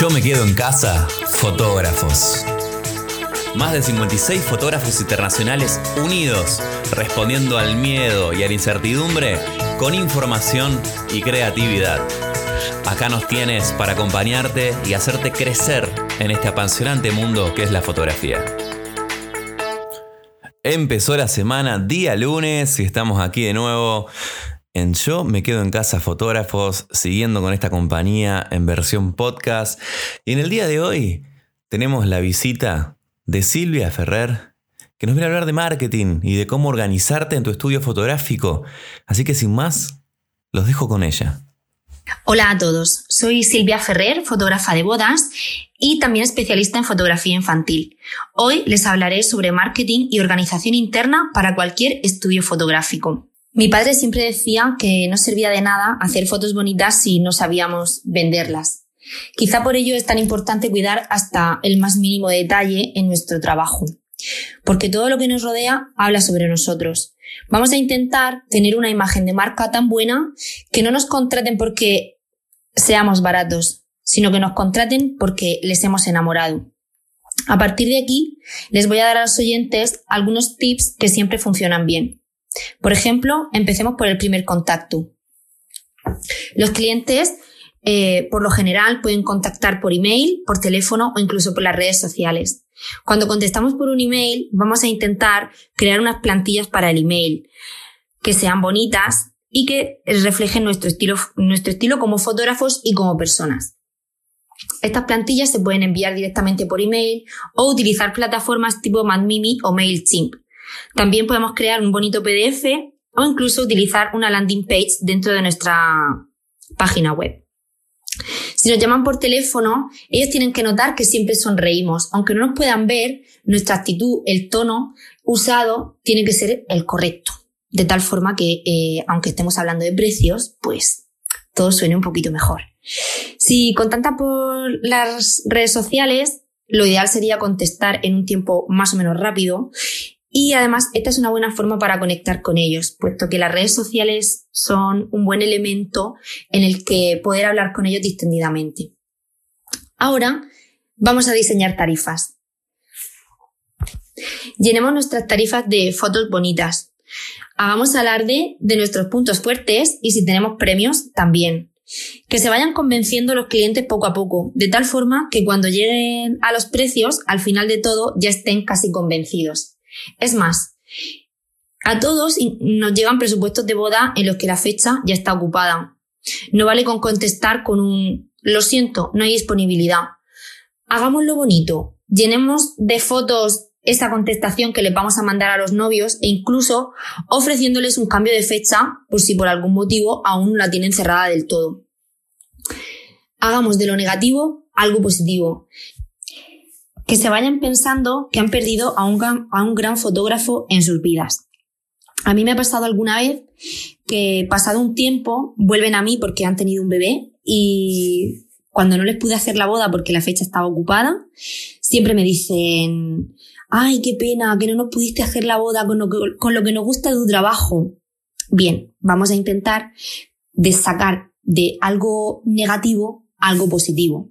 Yo me quedo en casa, fotógrafos. Más de 56 fotógrafos internacionales unidos, respondiendo al miedo y a la incertidumbre con información y creatividad. Acá nos tienes para acompañarte y hacerte crecer en este apasionante mundo que es la fotografía. Empezó la semana, día lunes, y estamos aquí de nuevo en Yo me quedo en casa fotógrafos, siguiendo con esta compañía en versión podcast. Y en el día de hoy tenemos la visita de Silvia Ferrer, que nos viene a hablar de marketing y de cómo organizarte en tu estudio fotográfico. Así que sin más, los dejo con ella. Hola a todos, soy Silvia Ferrer, fotógrafa de bodas y también especialista en fotografía infantil. Hoy les hablaré sobre marketing y organización interna para cualquier estudio fotográfico. Mi padre siempre decía que no servía de nada hacer fotos bonitas si no sabíamos venderlas. Quizá por ello es tan importante cuidar hasta el más mínimo detalle en nuestro trabajo, porque todo lo que nos rodea habla sobre nosotros. Vamos a intentar tener una imagen de marca tan buena que no nos contraten porque seamos baratos, sino que nos contraten porque les hemos enamorado. A partir de aquí, les voy a dar a los oyentes algunos tips que siempre funcionan bien. Por ejemplo, empecemos por el primer contacto. Los clientes, eh, por lo general, pueden contactar por email, por teléfono o incluso por las redes sociales. Cuando contestamos por un email, vamos a intentar crear unas plantillas para el email que sean bonitas y que reflejen nuestro estilo, nuestro estilo como fotógrafos y como personas. Estas plantillas se pueden enviar directamente por email o utilizar plataformas tipo MadMimi o MailChimp. También podemos crear un bonito PDF o incluso utilizar una landing page dentro de nuestra página web. Si nos llaman por teléfono, ellos tienen que notar que siempre sonreímos. Aunque no nos puedan ver, nuestra actitud, el tono usado tiene que ser el correcto. De tal forma que, eh, aunque estemos hablando de precios, pues todo suene un poquito mejor. Si contactan por las redes sociales, lo ideal sería contestar en un tiempo más o menos rápido y además, esta es una buena forma para conectar con ellos, puesto que las redes sociales son un buen elemento en el que poder hablar con ellos distendidamente. Ahora vamos a diseñar tarifas. Llenemos nuestras tarifas de fotos bonitas. Hagamos alarde de nuestros puntos fuertes y si tenemos premios, también. Que se vayan convenciendo los clientes poco a poco, de tal forma que cuando lleguen a los precios, al final de todo, ya estén casi convencidos. Es más, a todos nos llegan presupuestos de boda en los que la fecha ya está ocupada. No vale con contestar con un lo siento, no hay disponibilidad. Hagámoslo bonito. Llenemos de fotos esa contestación que les vamos a mandar a los novios e incluso ofreciéndoles un cambio de fecha por si por algún motivo aún la tienen cerrada del todo. Hagamos de lo negativo algo positivo que se vayan pensando que han perdido a un, gran, a un gran fotógrafo en sus vidas. A mí me ha pasado alguna vez que pasado un tiempo vuelven a mí porque han tenido un bebé y cuando no les pude hacer la boda porque la fecha estaba ocupada, siempre me dicen, ay, qué pena que no nos pudiste hacer la boda con lo que, con lo que nos gusta de tu trabajo. Bien, vamos a intentar de sacar de algo negativo algo positivo.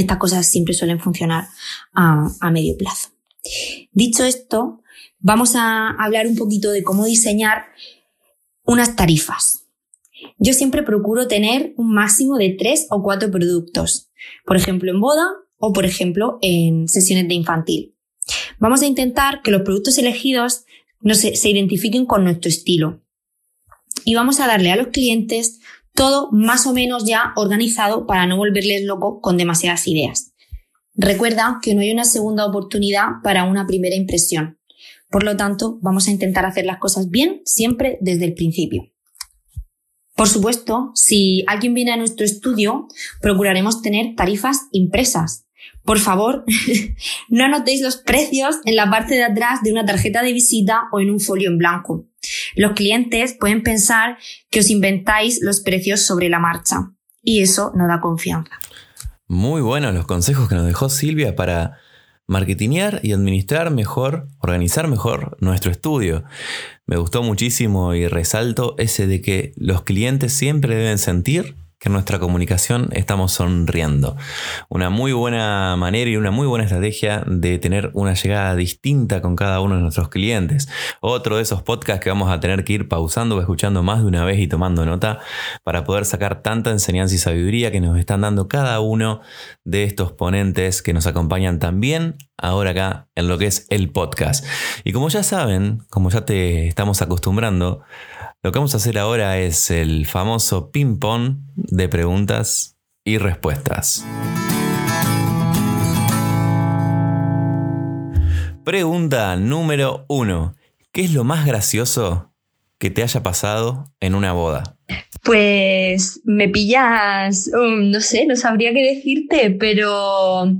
Estas cosas siempre suelen funcionar a, medio plazo. Dicho esto, vamos a hablar un poquito de cómo diseñar unas tarifas. Yo siempre procuro tener un máximo de tres o cuatro productos, por ejemplo en boda o por ejemplo en sesiones de infantil. Vamos a intentar que los productos elegidos no se identifiquen con nuestro estilo y vamos a darle a los clientes todo más o menos ya organizado para no volverles loco con demasiadas ideas. Recuerda que no hay una segunda oportunidad para una primera impresión. Por lo tanto, vamos a intentar hacer las cosas bien siempre desde el principio. Por supuesto, si alguien viene a nuestro estudio, procuraremos tener tarifas impresas. Por favor, no anotéis los precios en la parte de atrás de una tarjeta de visita o en un folio en blanco. Los clientes pueden pensar que os inventáis los precios sobre la marcha y eso no da confianza. Muy buenos los consejos que nos dejó Silvia para marketingear y administrar mejor, organizar mejor nuestro estudio. Me gustó muchísimo y resalto ese de que los clientes siempre deben sentir que en nuestra comunicación estamos sonriendo. Una muy buena manera y una muy buena estrategia de tener una llegada distinta con cada uno de nuestros clientes. Otro de esos podcasts que vamos a tener que ir pausando o escuchando más de una vez y tomando nota para poder sacar tanta enseñanza y sabiduría que nos están dando cada uno de estos ponentes que nos acompañan también ahora acá en lo que es el podcast. Y como ya saben, como ya te estamos acostumbrando, lo que vamos a hacer ahora es el famoso ping-pong de preguntas y respuestas. Pregunta número uno. ¿Qué es lo más gracioso que te haya pasado en una boda? Pues me pillas, um, no sé, no sabría qué decirte, pero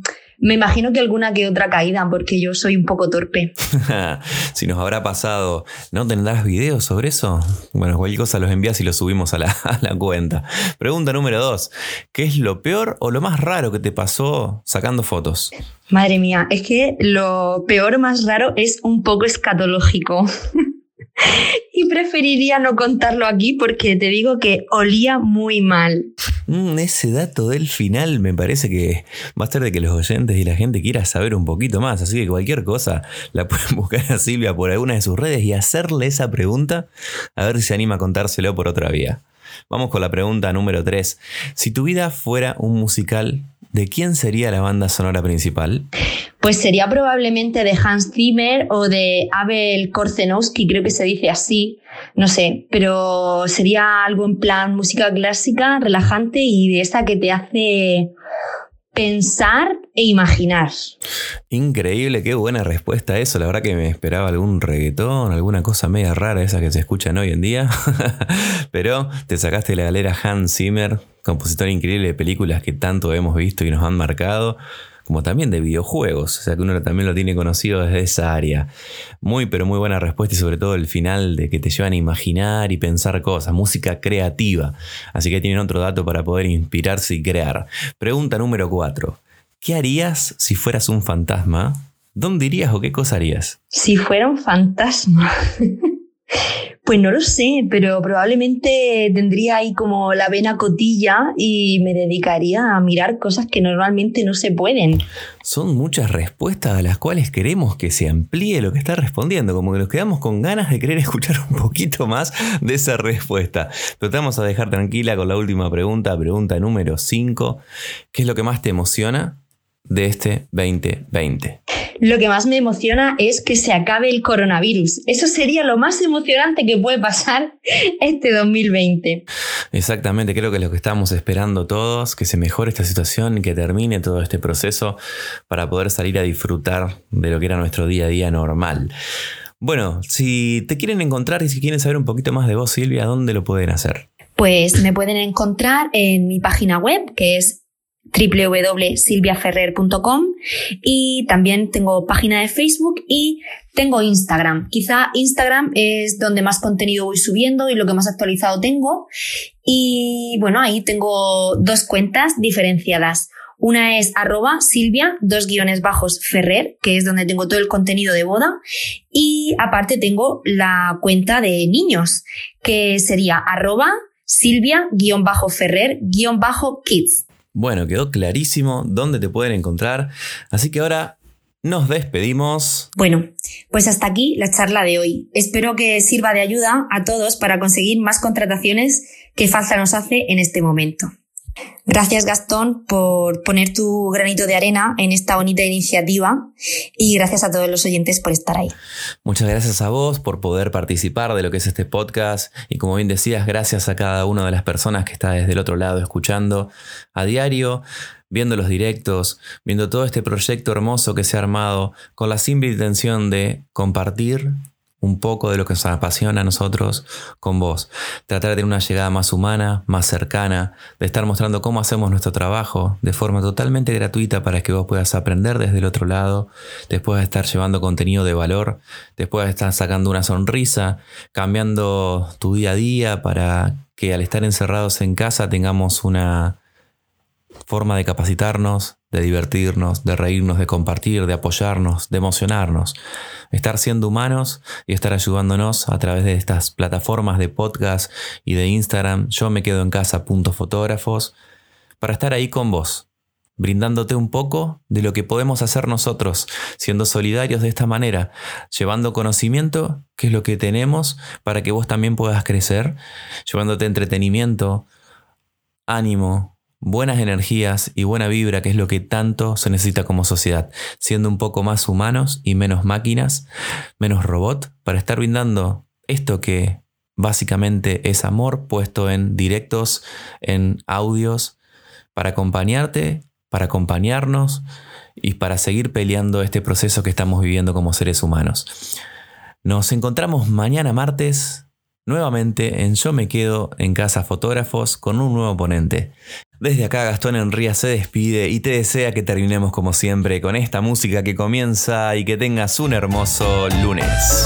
me imagino que alguna que otra caída, porque yo soy un poco torpe. si nos habrá pasado, ¿no tendrás videos sobre eso? Bueno, cualquier cosa los envías y los subimos a la, a la cuenta. Pregunta número dos. ¿Qué es lo peor o lo más raro que te pasó sacando fotos? Madre mía, es que lo peor más raro es un poco escatológico. y preferiría no contarlo aquí porque te digo que olía muy mal. Mm, ese dato del final me parece que va a ser de que los oyentes y la gente quiera saber un poquito más, así que cualquier cosa la pueden buscar a Silvia por alguna de sus redes y hacerle esa pregunta a ver si se anima a contárselo por otra vía. Vamos con la pregunta número 3. Si tu vida fuera un musical, ¿de quién sería la banda sonora principal? Pues sería probablemente de Hans Zimmer o de Abel Korzenowski, creo que se dice así, no sé, pero sería algo en plan música clásica, relajante y de esa que te hace pensar e imaginar. Increíble, qué buena respuesta a eso. La verdad que me esperaba algún reggaetón, alguna cosa media rara, esa que se escuchan hoy en día. Pero te sacaste la galera Hans Zimmer, compositor increíble de películas que tanto hemos visto y nos han marcado como también de videojuegos, o sea que uno también lo tiene conocido desde esa área. Muy pero muy buena respuesta y sobre todo el final de que te llevan a imaginar y pensar cosas, música creativa. Así que tienen otro dato para poder inspirarse y crear. Pregunta número 4. ¿Qué harías si fueras un fantasma? ¿Dónde irías o qué cosa harías? Si fuera un fantasma. Pues no lo sé, pero probablemente tendría ahí como la vena cotilla y me dedicaría a mirar cosas que normalmente no se pueden. Son muchas respuestas a las cuales queremos que se amplíe lo que está respondiendo, como que nos quedamos con ganas de querer escuchar un poquito más de esa respuesta. Pero te vamos a dejar tranquila con la última pregunta, pregunta número 5. ¿Qué es lo que más te emociona de este 2020? Lo que más me emociona es que se acabe el coronavirus. Eso sería lo más emocionante que puede pasar este 2020. Exactamente, creo que es lo que estamos esperando todos, que se mejore esta situación y que termine todo este proceso para poder salir a disfrutar de lo que era nuestro día a día normal. Bueno, si te quieren encontrar y si quieren saber un poquito más de vos, Silvia, ¿dónde lo pueden hacer? Pues me pueden encontrar en mi página web, que es www.silviaferrer.com y también tengo página de Facebook y tengo Instagram. Quizá Instagram es donde más contenido voy subiendo y lo que más actualizado tengo. Y bueno, ahí tengo dos cuentas diferenciadas. Una es arroba silvia, dos guiones bajos ferrer, que es donde tengo todo el contenido de boda. Y aparte tengo la cuenta de niños, que sería arroba silvia-ferrer-kids. Bueno, quedó clarísimo dónde te pueden encontrar. Así que ahora nos despedimos. Bueno, pues hasta aquí la charla de hoy. Espero que sirva de ayuda a todos para conseguir más contrataciones que falta nos hace en este momento. Gracias Gastón por poner tu granito de arena en esta bonita iniciativa y gracias a todos los oyentes por estar ahí. Muchas gracias a vos por poder participar de lo que es este podcast y como bien decías, gracias a cada una de las personas que está desde el otro lado escuchando a diario viendo los directos, viendo todo este proyecto hermoso que se ha armado con la simple intención de compartir un poco de lo que nos apasiona a nosotros con vos. Tratar de tener una llegada más humana, más cercana, de estar mostrando cómo hacemos nuestro trabajo de forma totalmente gratuita para que vos puedas aprender desde el otro lado, después de estar llevando contenido de valor, después de estar sacando una sonrisa, cambiando tu día a día para que al estar encerrados en casa tengamos una forma de capacitarnos, de divertirnos, de reírnos, de compartir, de apoyarnos, de emocionarnos. Estar siendo humanos y estar ayudándonos a través de estas plataformas de podcast y de Instagram. Yo me quedo en casa fotógrafos para estar ahí con vos, brindándote un poco de lo que podemos hacer nosotros, siendo solidarios de esta manera, llevando conocimiento, que es lo que tenemos, para que vos también puedas crecer, llevándote entretenimiento, ánimo, buenas energías y buena vibra, que es lo que tanto se necesita como sociedad, siendo un poco más humanos y menos máquinas, menos robot, para estar brindando esto que básicamente es amor puesto en directos, en audios, para acompañarte, para acompañarnos y para seguir peleando este proceso que estamos viviendo como seres humanos. Nos encontramos mañana martes nuevamente en Yo me quedo en casa fotógrafos con un nuevo ponente. Desde acá Gastón Enría se despide y te desea que terminemos como siempre con esta música que comienza y que tengas un hermoso lunes.